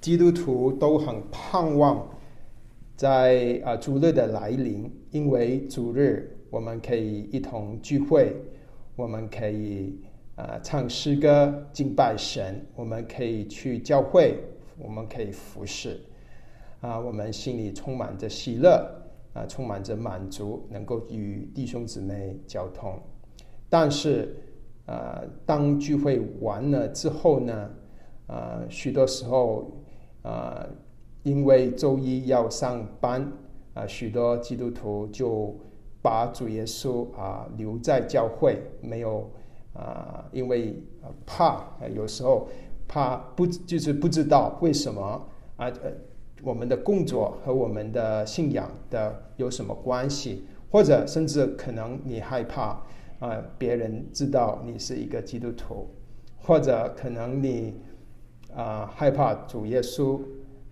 基督徒都很盼望在啊主日的来临，因为主日我们可以一同聚会，我们可以啊唱诗歌敬拜神，我们可以去教会，我们可以服侍啊，我们心里充满着喜乐啊，充满着满足，能够与弟兄姊妹交通。但是啊，当聚会完了之后呢，啊，许多时候啊。因为周一要上班啊，许多基督徒就把主耶稣啊留在教会，没有啊，因为怕，有时候怕不就是不知道为什么啊？我们的工作和我们的信仰的有什么关系？或者甚至可能你害怕啊，别人知道你是一个基督徒，或者可能你啊害怕主耶稣。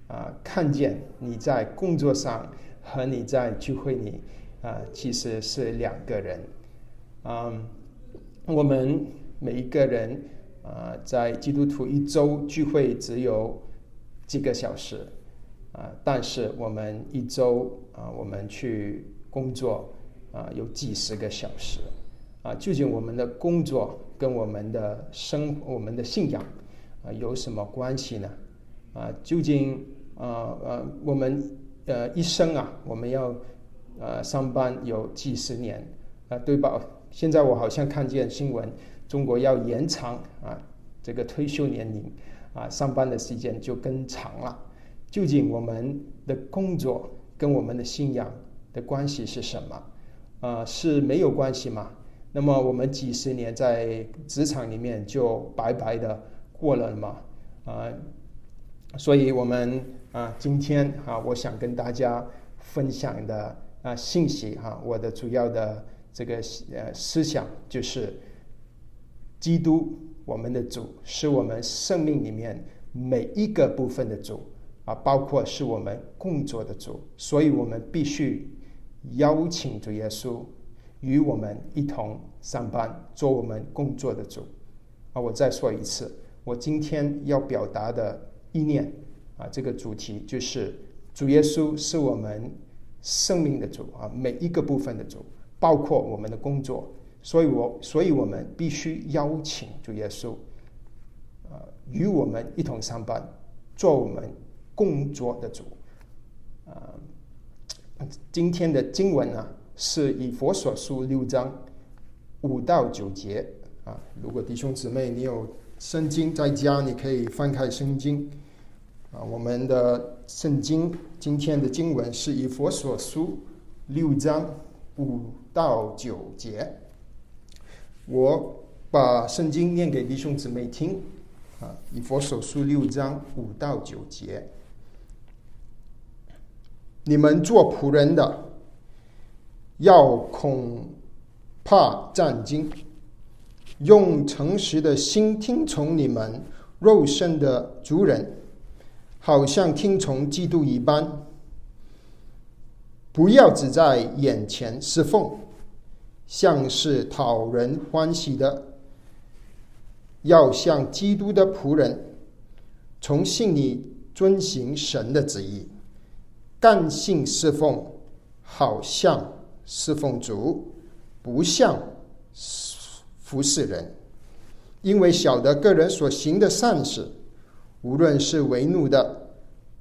啊，看见你在工作上和你在聚会里啊，其实是两个人。嗯，我们每一个人啊，在基督徒一周聚会只有几个小时啊，但是我们一周啊，我们去工作啊，有几十个小时啊。究竟我们的工作跟我们的生、我们的信仰啊有什么关系呢？啊，究竟？啊呃，我们呃一生啊，我们要呃上班有几十年啊，对吧？现在我好像看见新闻，中国要延长啊这个退休年龄啊，上班的时间就更长了。究竟我们的工作跟我们的信仰的关系是什么？啊，是没有关系吗？那么我们几十年在职场里面就白白的过了吗？啊，所以我们。啊，今天啊，我想跟大家分享的啊信息哈，我的主要的这个呃思想就是，基督我们的主是我们生命里面每一个部分的主啊，包括是我们工作的主，所以我们必须邀请主耶稣与我们一同上班，做我们工作的主啊。我再说一次，我今天要表达的意念。啊，这个主题就是主耶稣是我们生命的主啊，每一个部分的主，包括我们的工作，所以我，所以我们必须邀请主耶稣，啊，与我们一同上班，做我们工作的主。啊，今天的经文呢，是以佛所书六章五到九节啊。如果弟兄姊妹你有圣经在家，你可以翻开圣经。啊，我们的圣经今天的经文是以佛所书六章五到九节。我把圣经念给弟兄姊妹听。啊，以佛所书六章五到九节，你们做仆人的，要恐怕战惊，用诚实的心听从你们肉身的主人。好像听从基督一般，不要只在眼前侍奉，像是讨人欢喜的；要像基督的仆人，从心里遵行神的旨意，干性侍奉，好像侍奉主，不像服侍人，因为晓得个人所行的善事。无论是为奴的，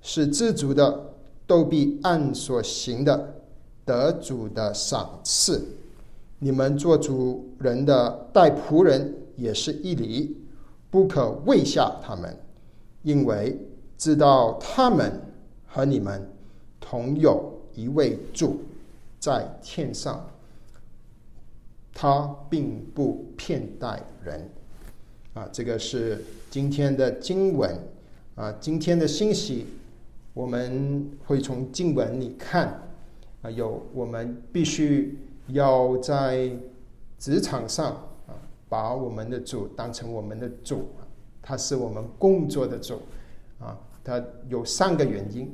是知足的，都必按所行的得主的赏赐。你们做主人的待仆人也是一理，不可畏下他们，因为知道他们和你们同有一位主在天上，他并不骗待人。啊，这个是今天的经文，啊，今天的信息，我们会从经文里看，啊，有我们必须要在职场上啊，把我们的主当成我们的主，他是我们工作的主，啊，他有三个原因，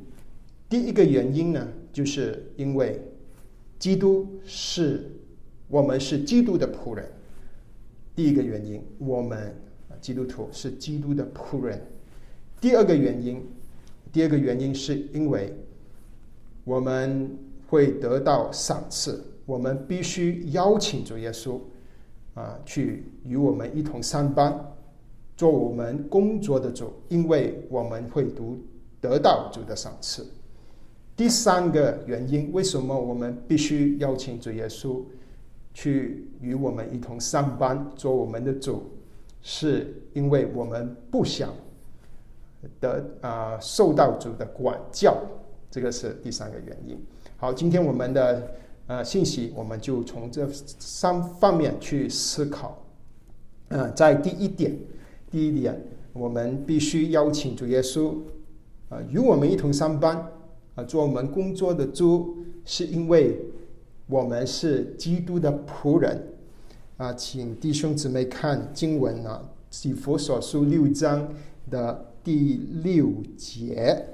第一个原因呢，就是因为基督是我们是基督的仆人，第一个原因，我们。基督徒是基督的仆人。第二个原因第二个原因是因为我们会得到赏赐，我们必须邀请主耶稣啊，去与我们一同上班，做我们工作的主，因为我们会读得到主的赏赐。第三个原因，为什么我们必须邀请主耶稣去与我们一同上班，做我们的主？是因为我们不想的啊受到主的管教，这个是第三个原因。好，今天我们的呃信息，我们就从这三方面去思考。嗯，在第一点，第一点，我们必须邀请主耶稣啊与我们一同上班啊做我们工作的主，是因为我们是基督的仆人。啊，请弟兄姊妹看经文啊，《以佛所书》六章的第六节，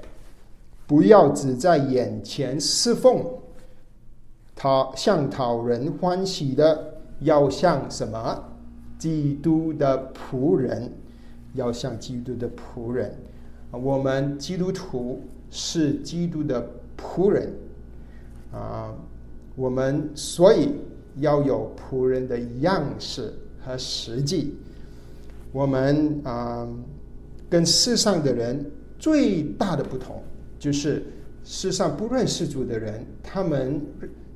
不要只在眼前侍奉，讨向讨人欢喜的，要像什么？基督的仆人，要像基督的仆人。我们基督徒是基督的仆人啊，我们所以。要有仆人的样式和实际。我们啊，跟世上的人最大的不同，就是世上不认识主的人，他们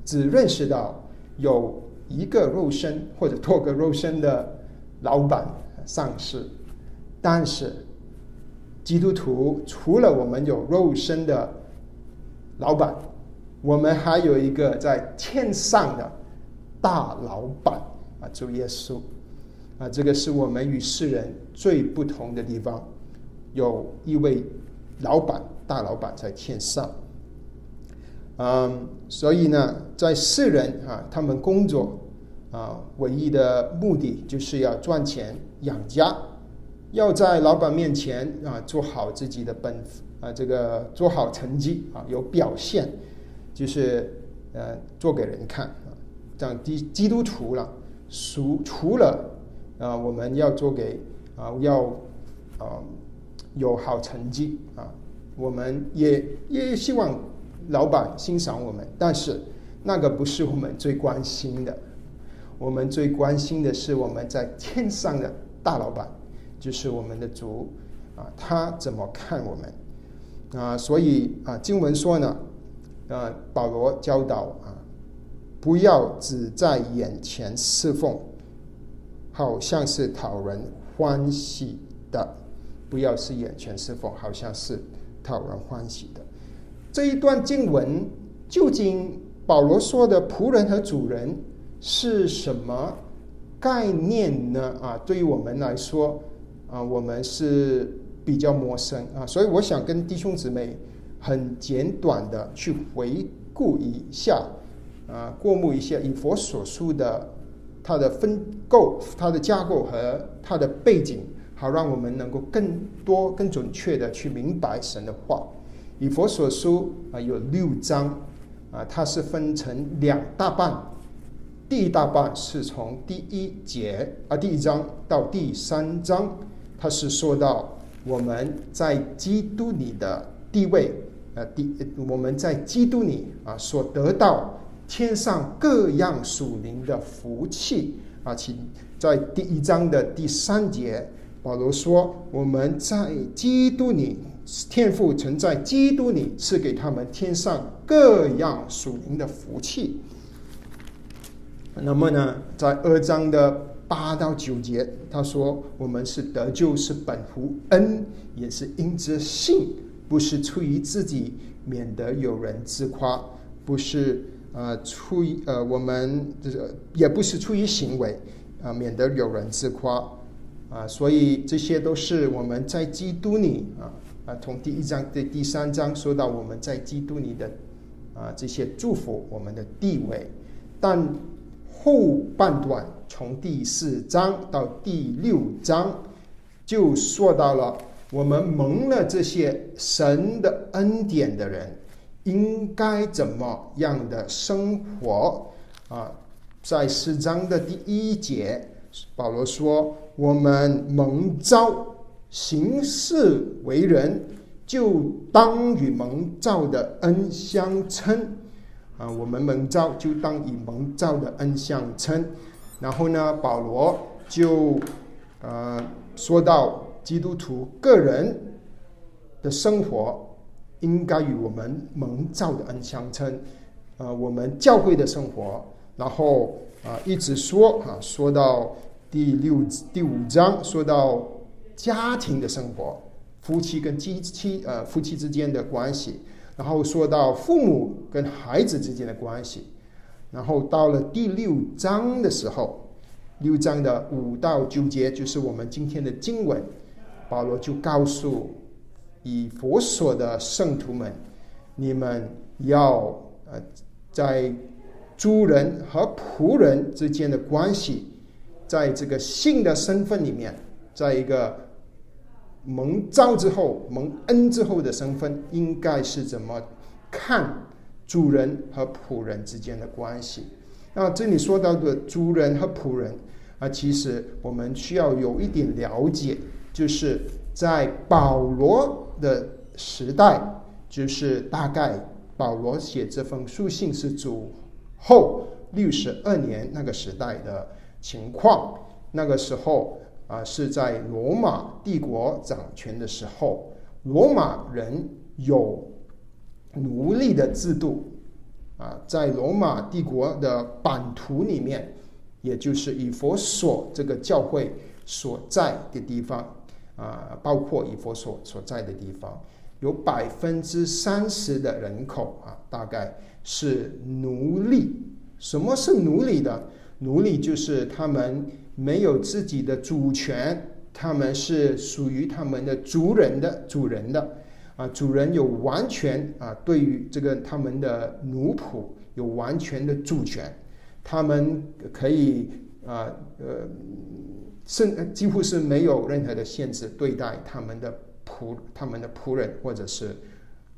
只认识到有一个肉身或者多个肉身的老板上市。但是基督徒除了我们有肉身的老板，我们还有一个在天上的。大老板啊，主耶稣啊，这个是我们与世人最不同的地方。有一位老板，大老板在天上。嗯，所以呢，在世人啊，他们工作啊，唯一的目的就是要赚钱养家，要在老板面前啊做好自己的本啊，这个做好成绩啊，有表现，就是呃做给人看。这样基基督徒了，除除了啊，我们要做给啊，要啊有好成绩啊，我们也也希望老板欣赏我们，但是那个不是我们最关心的，我们最关心的是我们在天上的大老板，就是我们的主啊，他怎么看我们啊？所以啊，经文说呢，啊，保罗教导啊。不要只在眼前侍奉，好像是讨人欢喜的；不要是眼前侍奉，好像是讨人欢喜的。这一段经文究竟保罗说的仆人和主人是什么概念呢？啊，对于我们来说，啊，我们是比较陌生啊，所以我想跟弟兄姊妹很简短的去回顾一下。啊，过目一下以佛所述的它的分构、它的架构和它的背景，好让我们能够更多、更准确的去明白神的话。以佛所书啊，有六章啊，它是分成两大半。第一大半是从第一节啊，第一章到第三章，它是说到我们在基督里的地位啊，第我们在基督里啊所得到。天上各样属灵的福气啊，请在第一章的第三节，保罗说：“我们在基督里，天父曾在基督里赐给他们天上各样属灵的福气。”那么呢，在二章的八到九节，他说：“我们是得救，是本乎恩，也是因着信，不是出于自己，免得有人自夸，不是。”呃，出于呃，我们就是也不是出于行为，啊，免得有人自夸，啊，所以这些都是我们在基督里啊啊，从第一章的第三章说到我们在基督里的啊这些祝福我们的地位，但后半段从第四章到第六章就说到了我们蒙了这些神的恩典的人。应该怎么样的生活啊？在四章的第一节，保罗说：“我们蒙召行事为人，就当与蒙召的恩相称。啊，我们蒙召就当以蒙召的恩相称。然后呢，保罗就呃说到基督徒个人的生活应该与我们蒙召的恩相称。呃，我们教会的生活，然后啊一直说啊，说到第六第五章，说到家庭的生活，夫妻跟妻妻呃夫妻之间的关系，然后说到父母跟孩子之间的关系，然后到了第六章的时候，六章的五到九节就是我们今天的经文，保罗就告诉以佛所的圣徒们，你们要呃。在主人和仆人之间的关系，在这个性的身份里面，在一个蒙召之后、蒙恩之后的身份，应该是怎么看主人和仆人之间的关系？那这里说到的主人和仆人啊，其实我们需要有一点了解，就是在保罗的时代，就是大概。保罗写这封书信是主后六十二年那个时代的情况。那个时候啊，是在罗马帝国掌权的时候，罗马人有奴隶的制度啊，在罗马帝国的版图里面，也就是 以佛所这个教会所在的地方啊，包括以佛所所在的地方。有百分之三十的人口啊，大概是奴隶。什么是奴隶的？奴隶就是他们没有自己的主权，他们是属于他们的族人的主人的啊。主人有完全啊，对于这个他们的奴仆有完全的主权，他们可以啊呃，甚几乎是没有任何的限制对待他们的。仆他们的仆人或者是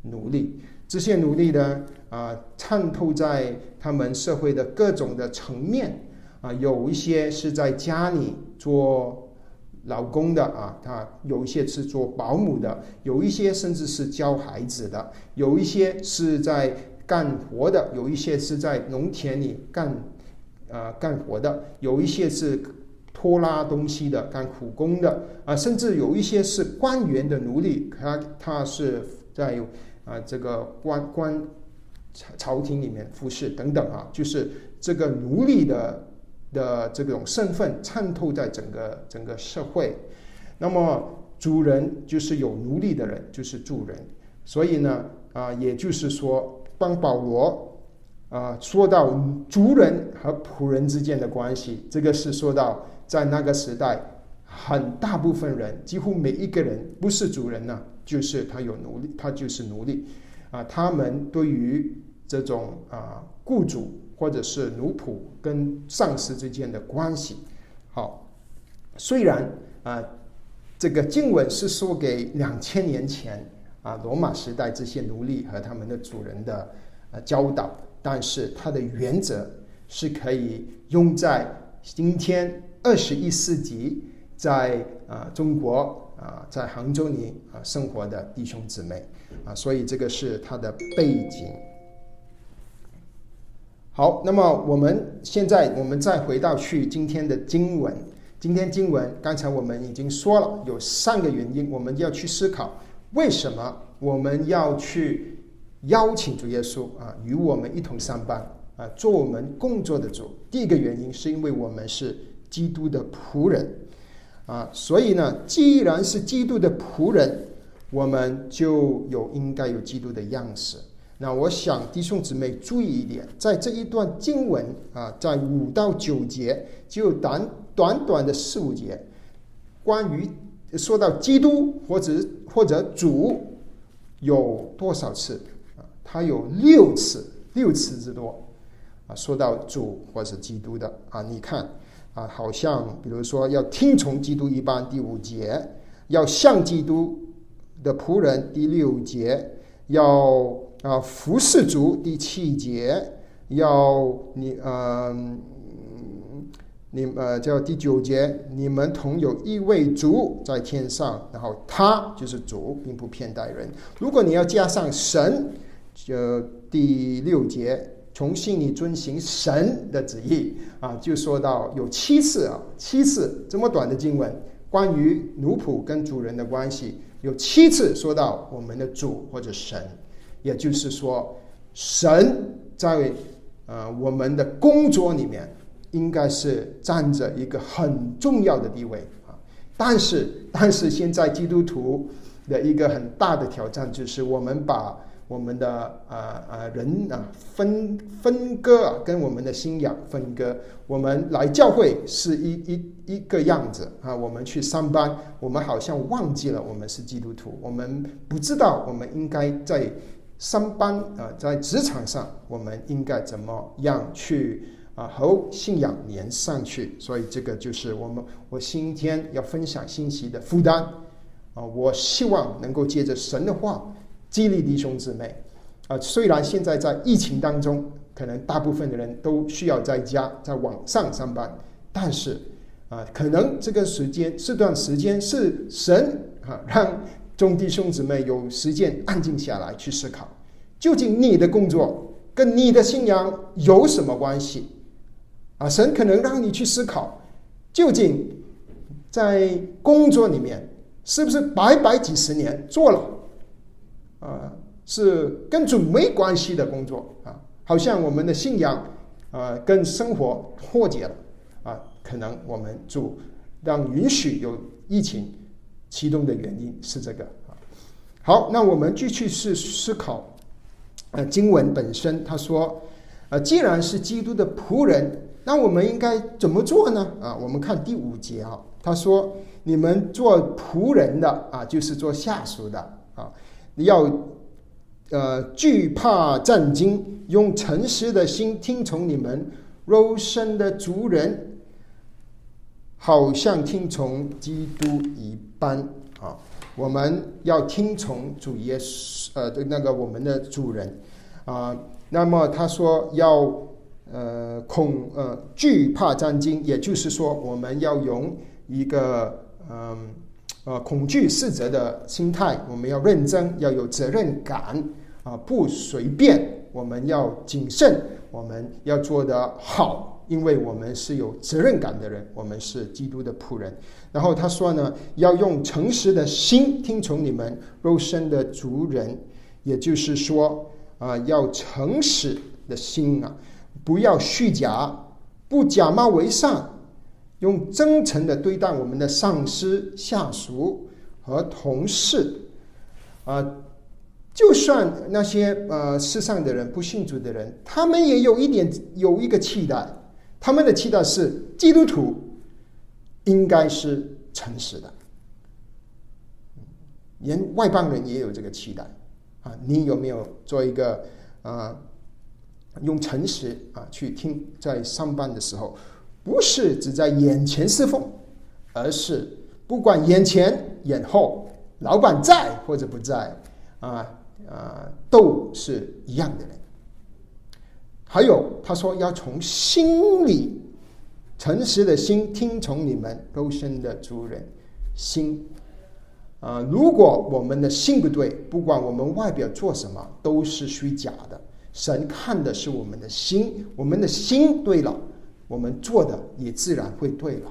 奴隶，这些奴隶呢啊，渗透在他们社会的各种的层面啊，有一些是在家里做老公的啊，他有一些是做保姆的，有一些甚至是教孩子的，有一些是在干活的，有一些是在农田里干啊干活的，有一些是。拖拉东西的、干苦工的啊，甚至有一些是官员的奴隶，他他是在啊这个官官朝廷里面服侍等等啊，就是这个奴隶的的这种身份渗透在整个整个社会。那么主人就是有奴隶的人，就是主人。所以呢啊，也就是说，帮保罗啊说到族人和仆人之间的关系，这个是说到。在那个时代，很大部分人，几乎每一个人不是主人呢，就是他有奴隶，他就是奴隶，啊，他们对于这种啊雇主或者是奴仆跟上司之间的关系，好，虽然啊这个经文是说给两千年前啊罗马时代这些奴隶和他们的主人的呃教导，但是它的原则是可以用在今天。二十一世纪，在啊中国啊，在杭州里啊生活的弟兄姊妹啊，所以这个是它的背景。好，那么我们现在我们再回到去今天的经文。今天经文刚才我们已经说了，有三个原因，我们要去思考为什么我们要去邀请主耶稣啊与我们一同上班啊做我们工作的主。第一个原因是因为我们是。基督的仆人啊，所以呢，既然是基督的仆人，我们就有应该有基督的样式。那我想弟兄姊妹注意一点，在这一段经文啊，在五到九节，就短短短的四五节，关于说到基督或者或者主有多少次他有六次，六次之多啊。说到主或是基督的啊，你看。啊，好像比如说要听从基督一般，第五节要像基督的仆人，第六节要啊服侍主，第七节要你嗯你呃叫第九节，你们同有一位主在天上，然后他就是主，并不偏待人。如果你要加上神，就第六节，从心里遵行神的旨意啊，就说到有七次啊，七次这么短的经文，关于奴仆跟主人的关系，有七次说到我们的主或者神，也就是说，神在呃我们的工作里面。应该是占着一个很重要的地位啊，但是但是现在基督徒的一个很大的挑战就是我们把我们的呃呃人啊分分割啊，跟我们的信仰分割。我们来教会是一一一个样子啊，我们去上班，我们好像忘记了我们是基督徒，我们不知道我们应该在上班啊，在职场上我们应该怎么样去。啊，和信仰连上去，所以这个就是我们我今天要分享信息的负担啊。我希望能够借着神的话激励弟兄姊妹啊。虽然现在在疫情当中，可能大部分的人都需要在家在网上上班，但是啊，可能这个时间这段时间是神啊让众弟兄姊妹有时间安静下来去思考，究竟你的工作跟你的信仰有什么关系？啊，神可能让你去思考，究竟在工作里面是不是白白几十年做了，啊，是跟主没关系的工作啊，好像我们的信仰啊跟生活脱节了啊，可能我们主让允许有疫情启动的原因是这个啊。好，那我们继续是思考，呃，经文本身他说，呃，既然是基督的仆人。那我们应该怎么做呢？啊，我们看第五节啊，他说：“你们做仆人的啊，就是做下属的啊，要呃惧怕战惊，用诚实的心听从你们肉身的主人，好像听从基督一般啊。我们要听从主耶稣呃的那个我们的主人啊。那么他说要。”呃，恐呃惧怕战惊，也就是说，我们要用一个嗯呃恐惧四责的心态，我们要认真，要有责任感啊，不随便，我们要谨慎，我们要做得好，因为我们是有责任感的人，我们是基督的仆人。然后他说呢，要用诚实的心听从你们肉身的主人，也就是说啊，要诚实的心啊。不要虚假，不假冒为善，用真诚的对待我们的上司、下属和同事。啊，就算那些呃世上的人不信主的人，他们也有一点有一个期待，他们的期待是基督徒应该是诚实的。连外邦人也有这个期待啊！你有没有做一个啊？用诚实啊去听，在上班的时候，不是只在眼前侍奉，而是不管眼前眼后，老板在或者不在，啊啊，都是一样的人。还有他说要从心里诚实的心听从你们肉身的主人心啊，如果我们的心不对，不管我们外表做什么，都是虚假的。神看的是我们的心，我们的心对了，我们做的也自然会对了。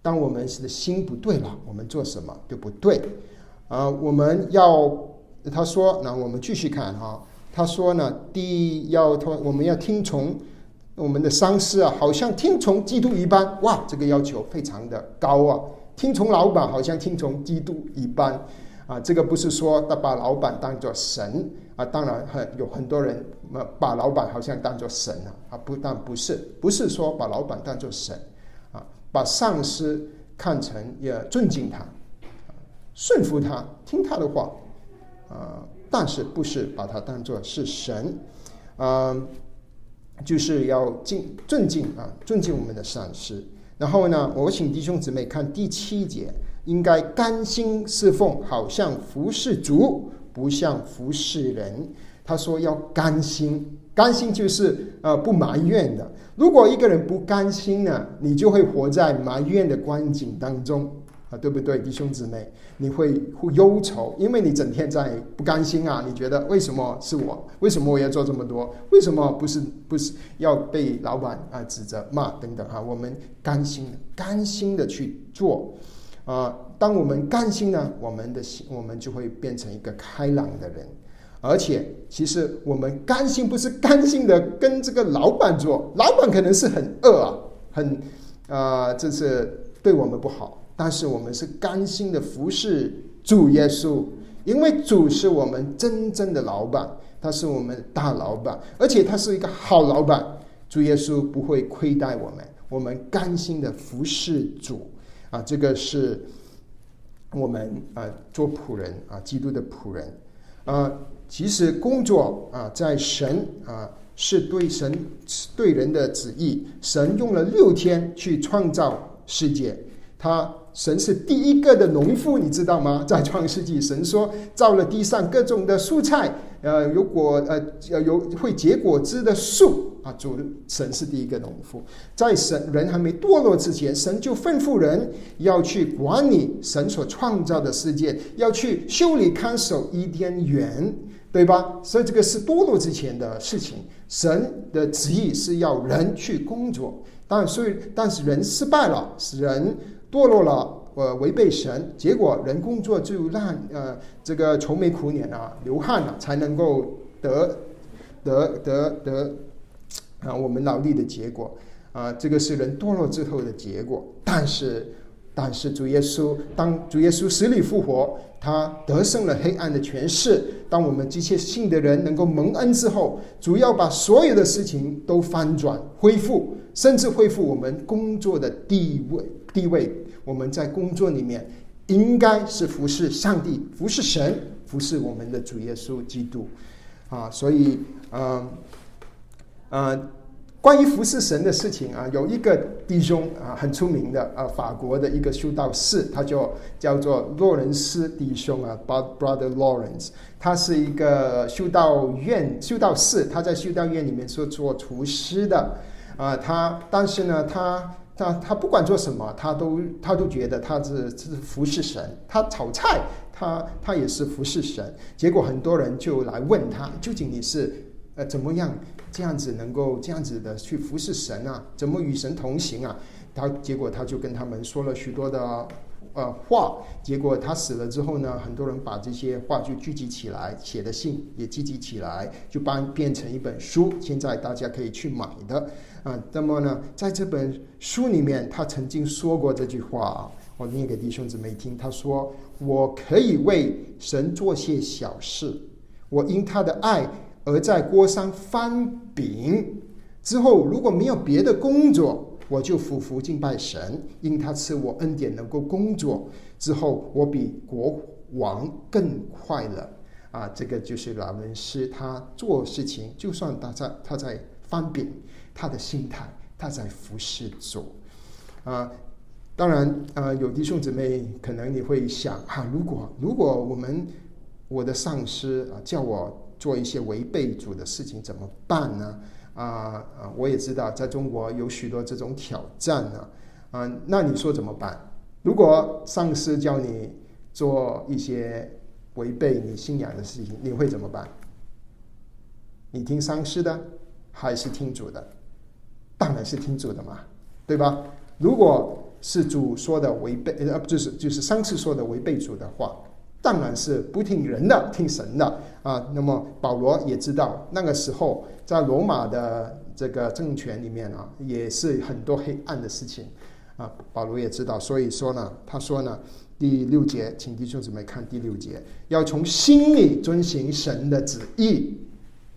当我们的心不对了，我们做什么就不对。啊，我们要他说，那我们继续看哈。他说呢，第一要他我们要听从我们的上司啊，好像听从基督一般。哇，这个要求非常的高啊！听从老板，好像听从基督一般。啊，这个不是说他把老板当做神啊，当然很有很多人把老板好像当做神了啊，不但不是，不是说把老板当做神啊，把上司看成也尊敬他，顺服他，听他的话啊，但是不是把他当做是神啊，就是要敬尊敬啊，尊敬我们的上司。然后呢，我请弟兄姊妹看第七节。应该甘心侍奉，好像服侍主，不像服侍人。他说要甘心，甘心就是呃不埋怨的。如果一个人不甘心呢，你就会活在埋怨的光景当中啊，对不对，弟兄姊妹？你会会忧愁，因为你整天在不甘心啊！你觉得为什么是我？为什么我要做这么多？为什么不是不是要被老板啊指责骂等等哈？我们甘心甘心的去做啊！当我们甘心呢，我们的心我们就会变成一个开朗的人。而且，其实我们甘心不是甘心的跟这个老板做，老板可能是很恶啊，很啊，这是对我们不好。但是我们是甘心的服侍主耶稣，因为主是我们真正的老板，他是我们大老板，而且他是一个好老板。主耶稣不会亏待我们，我们甘心的服侍主啊，这个是我们啊做仆人啊，基督的仆人啊。其实工作啊，在神啊是对神对人的旨意。神用了六天去创造世界，他神是第一个的农夫，你知道吗？在创世纪，神说造了地上各种的蔬菜，呃，有果呃有会结果子的树啊。主神是第一个农夫，在神人还没堕落之前，神就吩咐人要去管理神所创造的世界，要去修理看守伊甸园。对吧？所以这个是堕落之前的事情。神的旨意是要人去工作，但所以但是人失败了，使人堕落了，呃，违背神，结果人工作就让呃这个愁眉苦脸啊，流汗了，才能够得得得得啊我们劳力的结果啊，这个是人堕落之后的结果。但是但是主耶稣当主耶稣死里复活。他得胜了黑暗的权势。当我们这些信的人能够蒙恩之后，主要把所有的事情都翻转、恢复，甚至恢复我们工作的地位。地位，我们在工作里面应该是服侍上帝、服侍神、服侍我们的主耶稣基督。啊，所以，嗯，嗯。关于服侍神的事情啊，有一个弟兄啊，很出名的啊，法国的一个修道士，他就叫做洛伦斯弟兄啊，Brother Lawrence，他是一个修道院修道士，他在修道院里面是做厨师的啊，他但是呢，他他他不管做什么，他都他都觉得他是是服侍神，他炒菜，他他也是服侍神，结果很多人就来问他，究竟你是呃怎么样？这样子能够这样子的去服侍神啊？怎么与神同行啊？他结果他就跟他们说了许多的呃话。结果他死了之后呢，很多人把这些话就聚集起来，写的信也聚集起来，就把变成一本书。现在大家可以去买的啊。那么呢，在这本书里面，他曾经说过这句话啊，我念给弟兄姊妹听。他说：“我可以为神做些小事，我因他的爱。”而在锅上翻饼之后，如果没有别的工作，我就匍匐敬拜神，因他赐我恩典，能够工作之后，我比国王更快乐啊！这个就是老人师，他做事情，就算他在他在翻饼，他的心态，他在服侍主啊。当然啊，有弟兄姊妹，可能你会想啊，如果如果我们我的上司啊叫我。做一些违背主的事情怎么办呢？啊啊，我也知道在中国有许多这种挑战呢。啊，那你说怎么办？如果上司叫你做一些违背你信仰的事情，你会怎么办？你听上司的还是听主的？当然是听主的嘛，对吧？如果是主说的违背，呃，就是就是上次说的违背主的话。当然是不听人的，听神的啊。那么保罗也知道，那个时候在罗马的这个政权里面啊，也是很多黑暗的事情啊。保罗也知道，所以说呢，他说呢，第六节，请弟兄姊妹看第六节，要从心里遵行神的旨意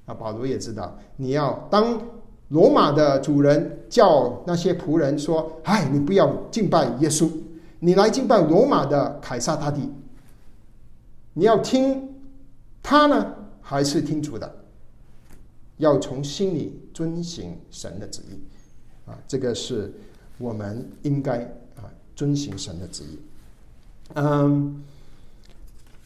啊。保罗也知道，你要当罗马的主人叫那些仆人说：“哎，你不要敬拜耶稣，你来敬拜罗马的凯撒大帝。”你要听他呢，还是听主的？要从心里遵行神的旨意啊！这个是我们应该啊遵行神的旨意。嗯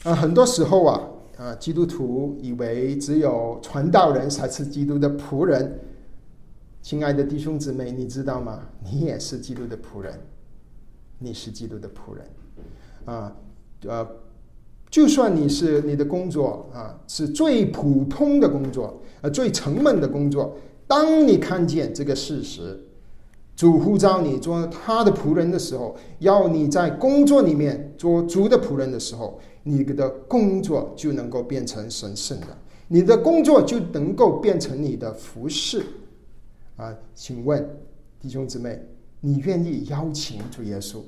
啊，很多时候啊啊，基督徒以为只有传道人才是基督的仆人。亲爱的弟兄姊妹，你知道吗？你也是基督的仆人，你是基督的仆人。啊，呃，就算你是你的工作啊，是最普通的工作，呃，最沉闷的工作，当你看见这个事实，主呼召你做他的仆人的时候，要你在工作里面做主的仆人的时候。你的工作就能够变成神圣的，你的工作就能够变成你的服饰啊！请问弟兄姊妹，你愿意邀请主耶稣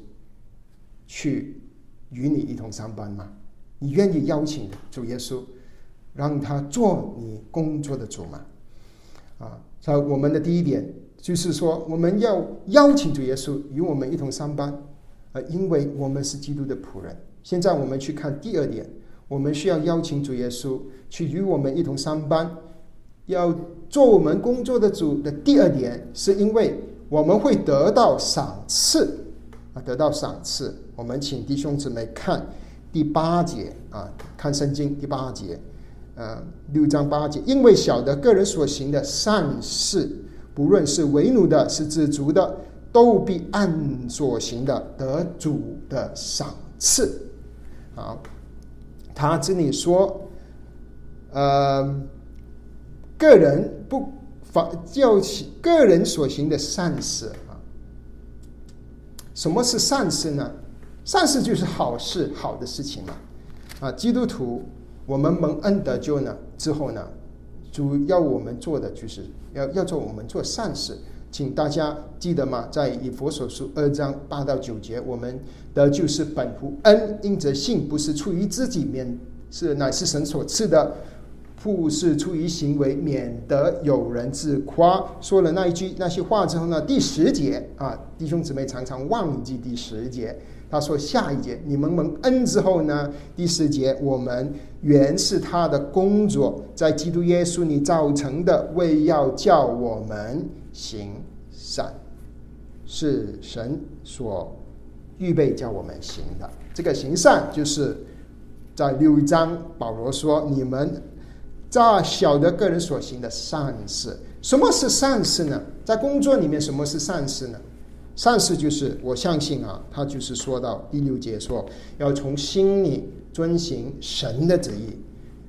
去与你一同上班吗？你愿意邀请主耶稣，让他做你工作的主吗？啊，在我们的第一点就是说，我们要邀请主耶稣与我们一同上班，啊，因为我们是基督的仆人。现在我们去看第二点，我们需要邀请主耶稣去与我们一同上班，要做我们工作的主的第二点，是因为我们会得到赏赐啊，得到赏赐。我们请弟兄姊妹看第八节啊，看圣经第八节，呃，六章八节，因为晓得个人所行的善事，不论是为奴的，是知足的，都必按所行的得主的赏赐。好，他这里说，呃，个人不法叫起个人所行的善事啊。什么是善事呢？善事就是好事，好的事情嘛。啊，基督徒，我们蒙恩得救呢之后呢，主要我们做的就是要要做我们做善事。请大家记得吗？在以佛所书二章八到九节，我们的就是本乎恩，因着信，不是出于自己，免是乃是神所赐的；不是出于行为，免得有人自夸。说了那一句那些话之后呢，第十节啊，弟兄姊妹常常忘记第十节。他说下一节，你们蒙恩之后呢，第四节，我们原是他的工作，在基督耶稣里造成的，为要叫我们。行善是神所预备叫我们行的。这个行善就是在六章，保罗说：“你们在小的个人所行的善事，什么是善事呢？在工作里面，什么是善事呢？善事就是我相信啊，他就是说到第六节说，要从心里遵行神的旨意。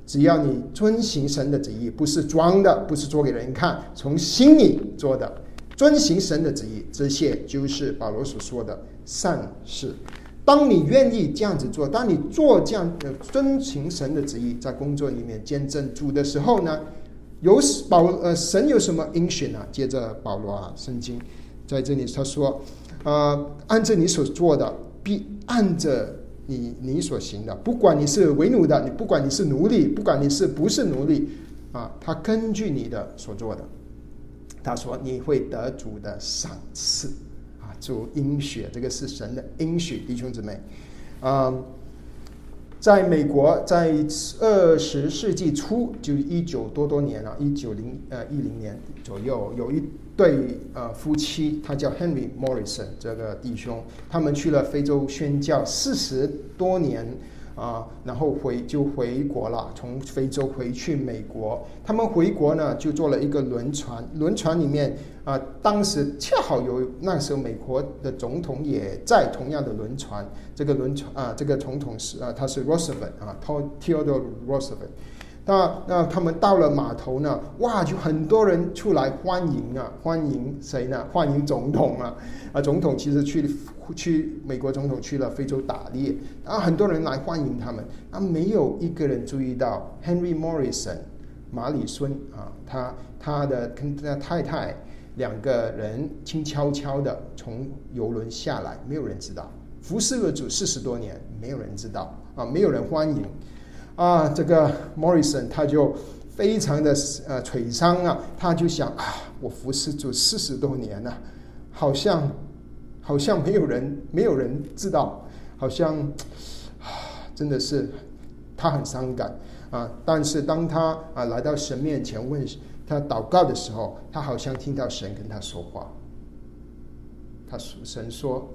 只要你遵行神的旨意，不是装的，不是做给人看，从心里做的，遵行神的旨意，这些就是保罗所说的善事。当你愿意这样子做，当你做这样的遵行神的旨意，在工作里面见证主的时候呢，有保呃神有什么应许呢？接着保罗啊，圣经在这里他说，呃，按着你所做的，必按着。你你所行的，不管你是为奴的，你不管你是奴隶，不管你是不是奴隶，啊，他根据你的所做的，他说你会得主的赏赐，啊，主应许，这个是神的应许，弟兄姊妹，啊。在美国，在二十世纪初，就一九多多年了，一九零呃一零年左右，有一对呃夫妻，他叫 Henry Morrison 这个弟兄，他们去了非洲宣教四十多年。啊，然后回就回国了，从非洲回去美国。他们回国呢，就坐了一个轮船，轮船里面啊，当时恰好有那时候美国的总统也在同样的轮船。这个轮船啊，这个总统是啊，他是 Roosevelt 啊，Theodore Roosevelt。那那他们到了码头呢，哇，就很多人出来欢迎啊，欢迎谁呢？欢迎总统啊！啊，总统其实去去美国总统去了非洲打猎，啊，很多人来欢迎他们，啊，没有一个人注意到 Henry Morrison 马里孙啊，他他的跟他太太两个人轻悄悄的从游轮下来，没有人知道，服侍了主四十多年，没有人知道啊，没有人欢迎。啊，这个 Morrison 他就非常的呃沮丧啊，他就想啊，我服侍主四十多年了，好像好像没有人没有人知道，好像啊真的是他很伤感啊。但是当他啊来到神面前问他祷告的时候，他好像听到神跟他说话。他说神说：“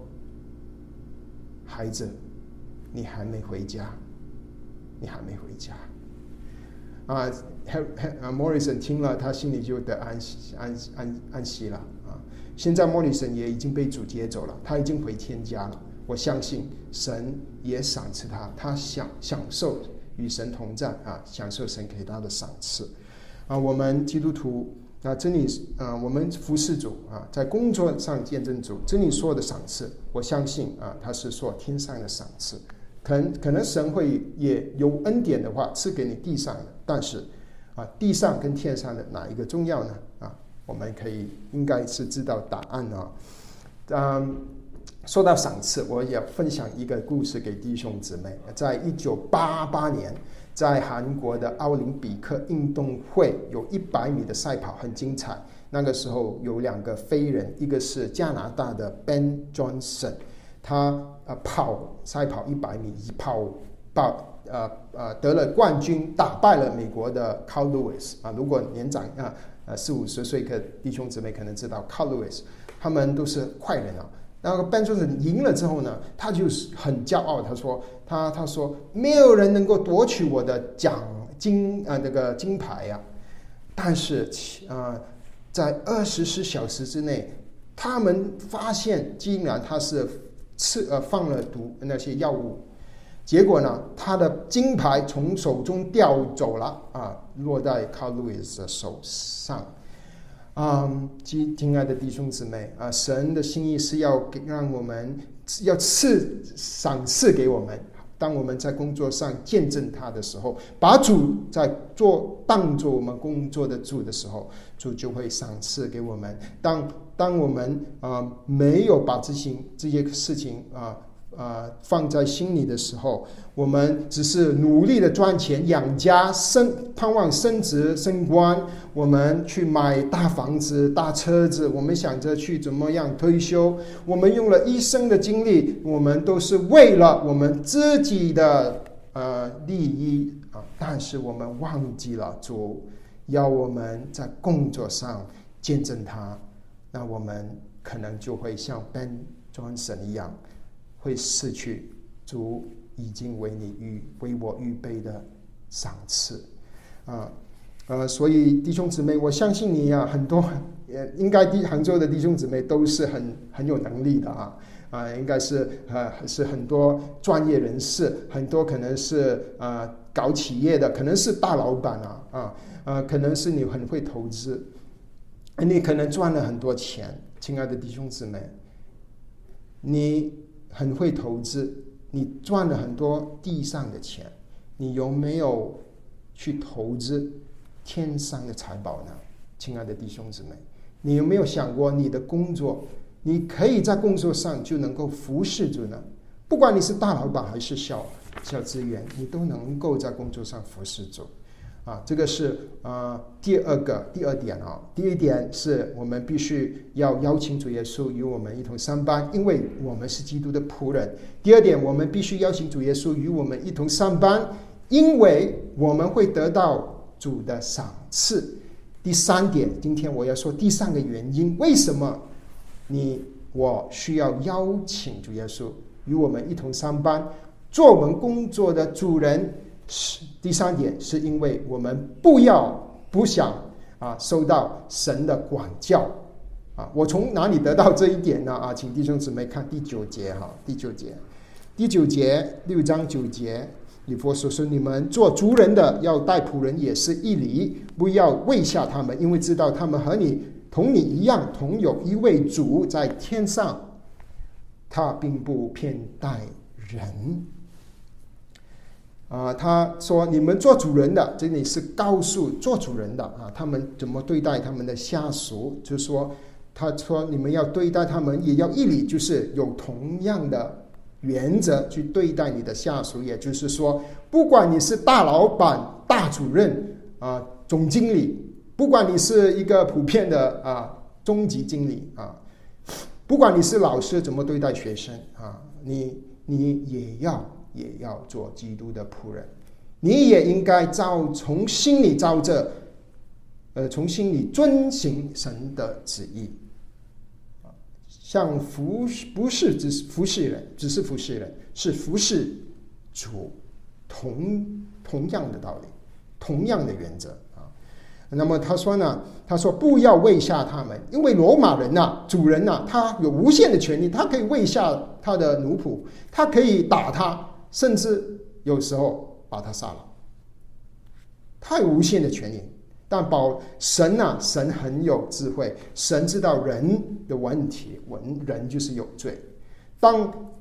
孩子，你还没回家。”你还没回家，啊啊，Morrison 听了，他心里就得安息安安安息了啊。现在 Morrison 也已经被主接走了，他已经回天家了。我相信神也赏赐他，他享享受与神同在啊，享受神给他的赏赐啊。我们基督徒啊，真理啊，我们服侍主啊，在工作上见证主，真理所有的赏赐，我相信啊，他是说天上的赏赐。可能可能神会也有恩典的话赐给你地上的，但是啊，地上跟天上的哪一个重要呢？啊，我们可以应该是知道答案啊。嗯，说到赏赐，我也分享一个故事给弟兄姊妹。在一九八八年，在韩国的奥林匹克运动会，有一百米的赛跑很精彩。那个时候有两个飞人，一个是加拿大的 Ben Johnson。他呃跑赛跑一百米，跑跑呃呃得了冠军，打败了美国的 Carl Lewis 啊。如果年长啊呃四五十岁的弟兄姊妹可能知道 Carl Lewis，他们都是快人啊。那个 Ben Johnson 赢了之后呢，他就是很骄傲，他说他他说没有人能够夺取我的奖金啊那个金牌呀。但是啊在二十四小时之内，他们发现竟然他是。吃呃放了毒那些药物，结果呢，他的金牌从手中掉走了啊，落在 Carl Lewis 的手上。啊，亲亲爱的弟兄姊妹啊，神的心意是要给让我们要赐赏赐给我们。当我们在工作上见证他的时候，把主在做当做我们工作的主的时候，主就会赏赐给我们。当当我们啊没有把这些这些事情啊啊放在心里的时候，我们只是努力的赚钱养家升，盼望升职升官，我们去买大房子大车子，我们想着去怎么样退休，我们用了一生的精力，我们都是为了我们自己的呃利益啊，但是我们忘记了主要我们在工作上见证他。那我们可能就会像 Ben Johnson 一样，会失去主已经为你预为我预备的赏赐，啊，呃，所以弟兄姊妹，我相信你呀，很多呃，应该弟杭州的弟兄姊妹都是很很有能力的啊，啊，应该是呃是很多专业人士，很多可能是啊搞企业的，可能是大老板啊，啊，呃，可能是你很会投资。你可能赚了很多钱，亲爱的弟兄姊妹，你很会投资，你赚了很多地上的钱，你有没有去投资天上的财宝呢？亲爱的弟兄姊妹，你有没有想过你的工作，你可以在工作上就能够服侍主呢？不管你是大老板还是小小职员，你都能够在工作上服侍主。啊，这个是啊第二个第二点啊。第一点是我们必须要邀请主耶稣与我们一同上班，因为我们是基督的仆人。第二点，我们必须邀请主耶稣与我们一同上班，因为我们会得到主的赏赐。第三点，今天我要说第三个原因，为什么你我需要邀请主耶稣与我们一同上班，做我们工作的主人。第三点，是因为我们不要不想啊受到神的管教啊。我从哪里得到这一点呢？啊，请弟兄姊妹看第九节哈，第九节，第九节六章九节，以佛所说：你们做族人的要待仆人也是一理，不要畏下他们，因为知道他们和你同你一样，同有一位主在天上，他并不偏待人。啊，他说：“你们做主人的，这里是告诉做主人的啊，他们怎么对待他们的下属？就说，他说你们要对待他们，也要一理，就是有同样的原则去对待你的下属。也就是说，不管你是大老板、大主任啊、总经理，不管你是一个普遍的啊中级经理啊，不管你是老师，怎么对待学生啊，你你也要。”也要做基督的仆人，你也应该照从心里照着，呃，从心里遵行神的旨意，像服不是只是服侍人，只是服侍人，是服侍主，同同样的道理，同样的原则啊。那么他说呢，他说不要喂下他们，因为罗马人呐，主人呐，他有无限的权利，他可以喂下他的奴仆，他可以打他，甚至有时候把他杀了，太无限的权利。但保神呐，神很有智慧，神知道人的问题，人人就是有罪。当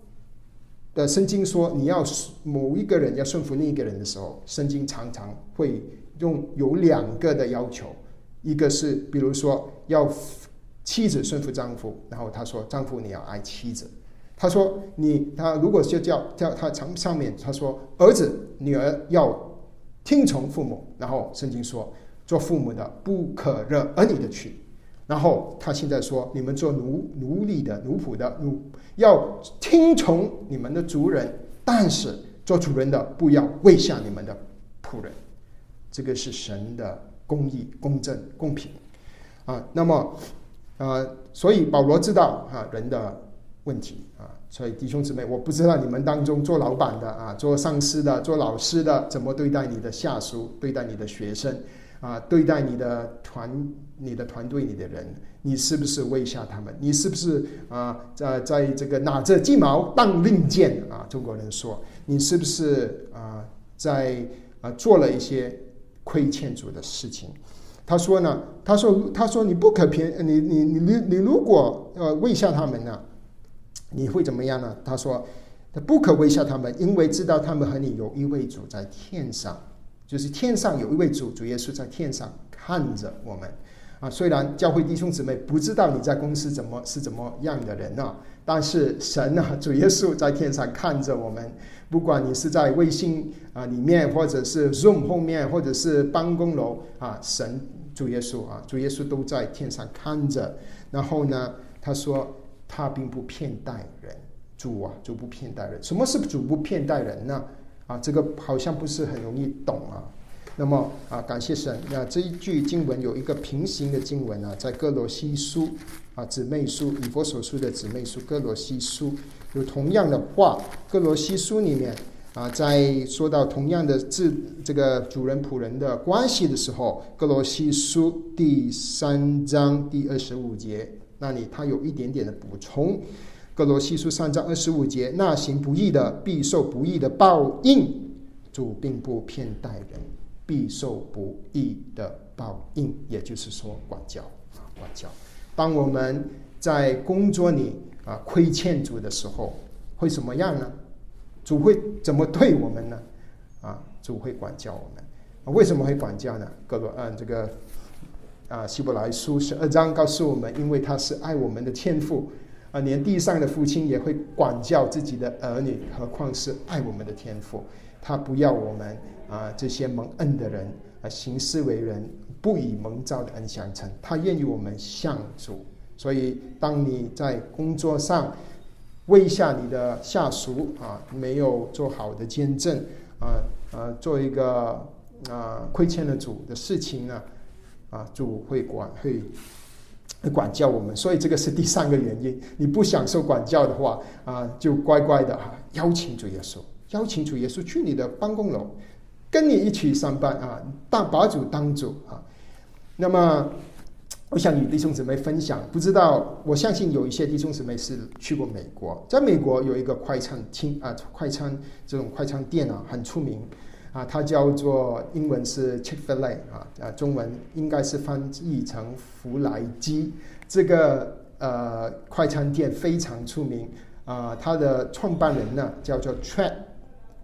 的圣经说你要某一个人要顺服另一个人的时候，圣经常常会用有两个的要求，一个是比如说要妻子顺服丈夫，然后他说丈夫你要爱妻子，他说你他如果就叫叫他从上面他说儿子女儿要听从父母，然后圣经说。做父母的不可惹儿女的去，然后他现在说：你们做奴奴隶的奴仆的奴要听从你们的族人，但是做主人的不要喂下你们的仆人。这个是神的公义、公正、公平啊。那么啊，所以保罗知道啊人的问题啊。所以弟兄姊妹，我不知道你们当中做老板的啊、做上司的、做老师的，怎么对待你的下属、对待你的学生。啊，对待你的团、你的团队里的人，你是不是喂下他们？你是不是啊，在在这个拿着鸡毛当令箭啊？中国人说，你是不是啊，在啊做了一些亏欠主的事情？他说呢，他说，他说你不可偏，你你你你你如果呃喂下他们呢，你会怎么样呢？他说，他不可微笑他们，因为知道他们和你有一位主在天上。就是天上有一位主，主耶稣在天上看着我们，啊，虽然教会弟兄姊妹不知道你在公司怎么是怎么样的人呢，但是神啊，主耶稣在天上看着我们，不管你是在微信啊里面，或者是 Zoom 后面，或者是办公楼啊，神主耶稣啊，主耶稣都在天上看着。然后呢，他说他并不骗待人，主啊，主不骗待人。什么是主不骗待人呢？啊，这个好像不是很容易懂啊。那么啊，感谢神。那这一句经文有一个平行的经文啊，在哥罗西书啊姊妹书以佛所书的姊妹书哥罗西书有同样的话。哥罗西书里面啊，在说到同样的字这个主人仆人的关系的时候，哥罗西书第三章第二十五节那里他有一点点的补充。哥罗西书三章二十五节：那行不义的必受不义的报应。主并不偏待人，必受不义的报应。也就是说，管教啊，管教。当我们在工作里啊亏欠主的时候，会什么样呢？主会怎么对我们呢？啊，主会管教我们。为什么会管教呢？哥罗嗯这个啊希伯来书十二章告诉我们，因为他是爱我们的天父。啊，连地上的父亲也会管教自己的儿女，何况是爱我们的天父？他不要我们啊这些蒙恩的人啊行事为人不以蒙召的恩相称，他愿意我们向主。所以，当你在工作上为下你的下属啊没有做好的见证啊啊做一个啊亏欠了主的事情呢啊啊主会管会。管教我们，所以这个是第三个原因。你不享受管教的话，啊，就乖乖的哈，邀请主耶稣，邀请主耶稣去你的办公楼，跟你一起上班啊，当把主当主啊。那么，我想与弟兄姊妹分享，不知道，我相信有一些弟兄姊妹是去过美国，在美国有一个快餐厅啊，快餐这种快餐店啊，很出名。啊，它叫做英文是 Chick-fil-A 啊，啊，中文应该是翻译成弗莱基。这个呃快餐店非常出名啊，它的创办人呢叫做 Trent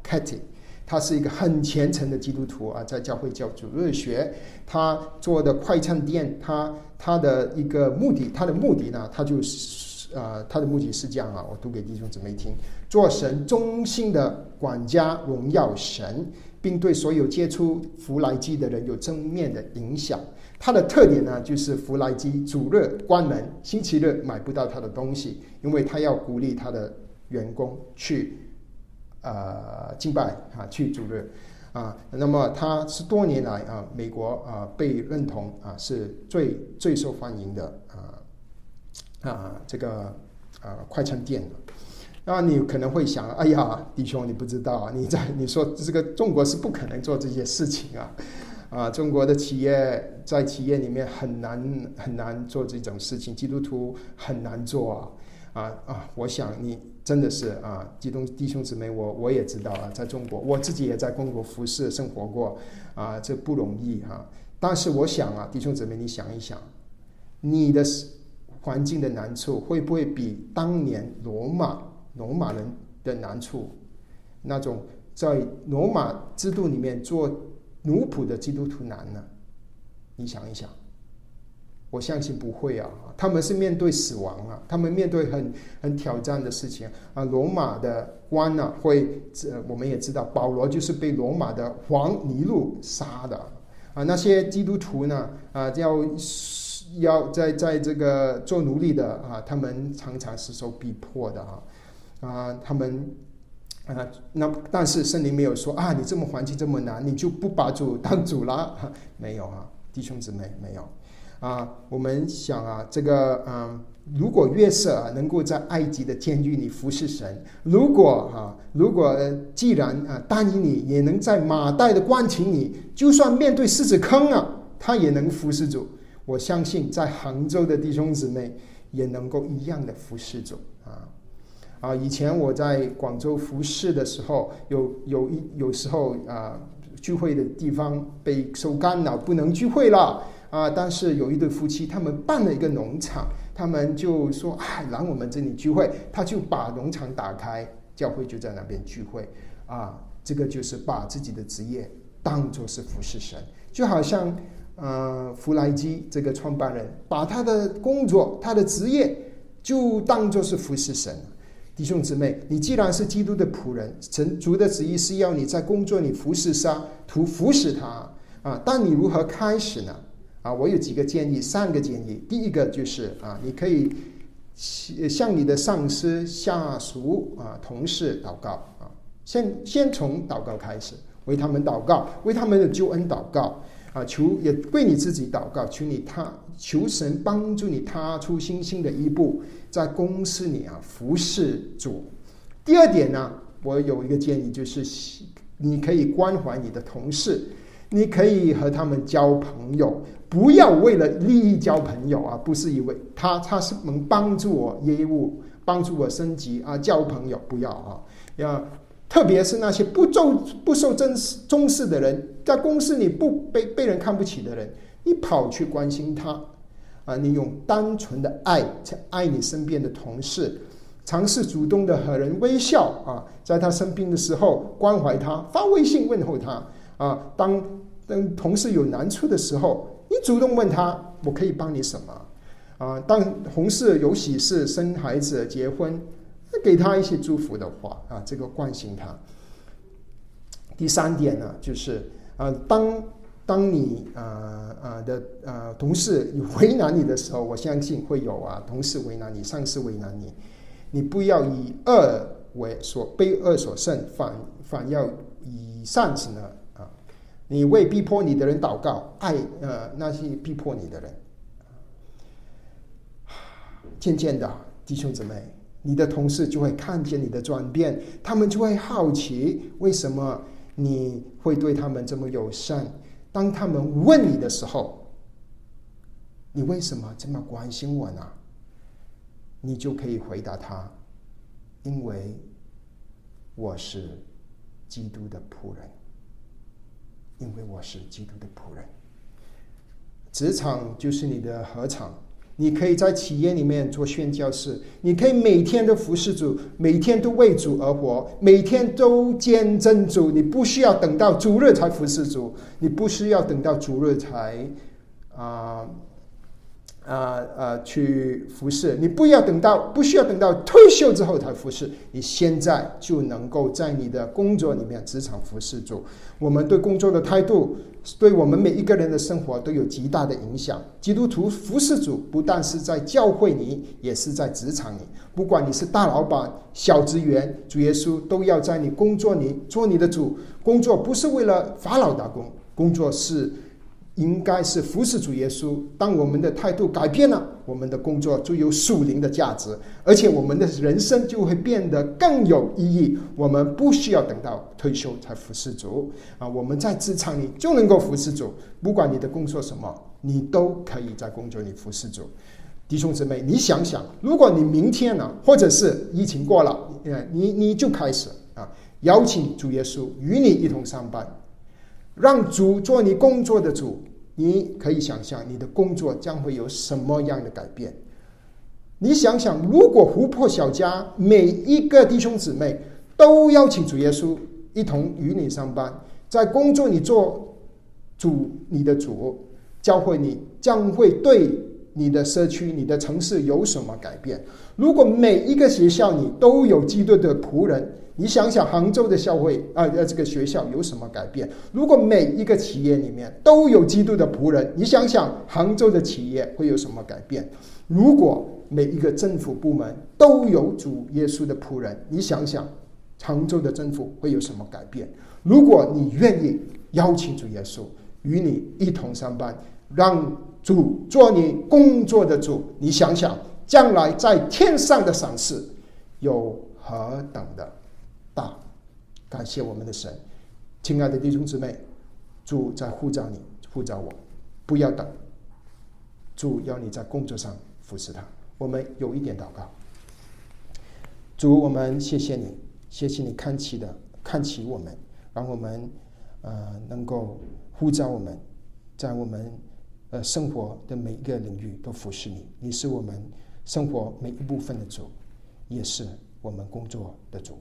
Catty，他是一个很虔诚的基督徒啊，在教会教主日学。他做的快餐店，他他的一个目的，他的目的呢，他就是啊，他的目的是这样啊，我读给弟兄姊妹听：做神忠心的管家，荣耀神。并对所有接触弗莱基的人有正面的影响。它的特点呢，就是弗莱基主日关门，星期日买不到他的东西，因为他要鼓励他的员工去呃敬拜啊，去主日啊。那么他是多年来啊，美国啊被认同啊是最最受欢迎的啊啊这个啊快餐店。那你可能会想，哎呀，弟兄，你不知道啊，你在 你说这个中国是不可能做这些事情啊，啊，中国的企业在企业里面很难很难做这种事情，基督徒很难做啊啊啊！我想你真的是啊，基督弟兄姊妹，我我也知道啊，在中国，我自己也在中国服侍生活过啊，这不容易哈。但是我想啊，弟兄姊妹，你想一想，你的环境的难处会不会比当年罗马罗马人的难处那种在罗马制度里面做？奴仆的基督徒难呢？你想一想，我相信不会啊。他们是面对死亡啊，他们面对很很挑战的事情啊。罗马的官呢，会这我们也知道，保罗就是被罗马的黄尼禄杀的啊。那些基督徒呢啊，要要在在这个做奴隶的啊，他们常常是受逼迫的啊啊，他们。啊，那但是圣灵没有说啊，你这么环境这么难，你就不把主当主了？没有啊，弟兄姊妹没有啊。我们想啊，这个嗯，如果约瑟啊能够在埃及的监狱里服侍神，如果哈，如果既然啊，但以你也能在马代的关情里，就算面对狮子坑啊，他也能服侍主。我相信在杭州的弟兄姊妹也能够一样的服侍主啊。啊，以前我在广州服侍的时候，有有一有时候啊，聚会的地方被受干扰，不能聚会了啊。但是有一对夫妻，他们办了一个农场，他们就说啊，来我们这里聚会，他就把农场打开，教会就在那边聚会啊。这个就是把自己的职业当做是服侍神，就好像呃，弗莱基这个创办人，把他的工作、他的职业就当做是服侍神。弟兄姊妹，你既然是基督的仆人，神主的旨意是要你在工作里服侍他，图服侍他啊。但你如何开始呢？啊，我有几个建议，三个建议。第一个就是啊，你可以向你的上司、下属啊、同事祷告啊，先先从祷告开始，为他们祷告，为他们的救恩祷告。啊，求也为你自己祷告，求你他求神帮助你踏出新兴的一步，在公司里啊服侍主。第二点呢，我有一个建议，就是你可以关怀你的同事，你可以和他们交朋友，不要为了利益交朋友啊，不是因为他他是能帮助我业务，帮助我升级啊，交朋友不要啊，要。特别是那些不重不受重视重视的人，在公司里不被被人看不起的人，你跑去关心他，啊，你用单纯的爱去爱你身边的同事，尝试主动的和人微笑啊，在他生病的时候关怀他，发微信问候他啊，当当同事有难处的时候，你主动问他，我可以帮你什么啊？当同事有喜事，生孩子、结婚。给他一些祝福的话啊，这个关心他。第三点呢，就是啊，当当你啊啊的啊同事为难你的时候，我相信会有啊，同事为难你，上司为难你，你不要以恶为所被恶所胜，反反要以善之呢啊，你为逼迫你的人祷告，爱呃那些逼迫你的人。渐渐的，弟兄姊妹。你的同事就会看见你的转变，他们就会好奇为什么你会对他们这么友善。当他们问你的时候，你为什么这么关心我呢？你就可以回答他：因为我是基督的仆人，因为我是基督的仆人。职场就是你的合场。你可以在企业里面做宣教士，你可以每天都服侍主，每天都为主而活，每天都见证主。你不需要等到主日才服侍主，你不需要等到主日才啊。啊啊！去服侍你，不要等到不需要等到退休之后才服侍，你现在就能够在你的工作里面职场服侍主。我们对工作的态度，对我们每一个人的生活都有极大的影响。基督徒服侍主，不但是在教会里，也是在职场里。不管你是大老板、小职员，主耶稣都要在你工作里做你的主。工作不是为了法老打工，工作是。应该是服侍主耶稣。当我们的态度改变了，我们的工作就有属灵的价值，而且我们的人生就会变得更有意义。我们不需要等到退休才服侍主啊！我们在职场里就能够服侍主，不管你的工作什么，你都可以在工作里服侍主。弟兄姊妹，你想想，如果你明天呢，或者是疫情过了，呃，你你就开始啊，邀请主耶稣与你一同上班，让主做你工作的主。你可以想象你的工作将会有什么样的改变？你想想，如果湖泊小家每一个弟兄姊妹都邀请主耶稣一同与你上班，在工作你做主，你的主教会你将会对你的社区、你的城市有什么改变？如果每一个学校你都有基督的仆人。你想想杭州的教会啊，呃，这个学校有什么改变？如果每一个企业里面都有基督的仆人，你想想杭州的企业会有什么改变？如果每一个政府部门都有主耶稣的仆人，你想想杭州的政府会有什么改变？如果你愿意邀请主耶稣与你一同上班，让主做你工作的主，你想想将来在天上的赏赐有何等的？感谢我们的神，亲爱的弟兄姊妹，主在呼召你，呼召我，不要等。主要你在工作上服侍他。我们有一点祷告，主，我们谢谢你，谢谢你看起的看起我们，让我们呃能够呼召我们，在我们呃生活的每一个领域都服侍你。你是我们生活每一部分的主，也是我们工作的主。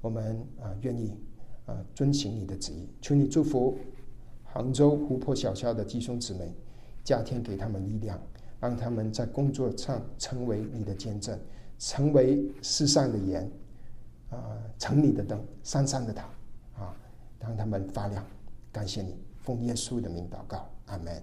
我们啊愿意啊遵行你的旨意，求你祝福杭州湖泊小校的弟兄姊妹，加添给他们力量，让他们在工作上成为你的见证，成为世上的盐，啊，城里的灯，山上的塔，啊，让他们发亮。感谢你，奉耶稣的名祷告，阿门。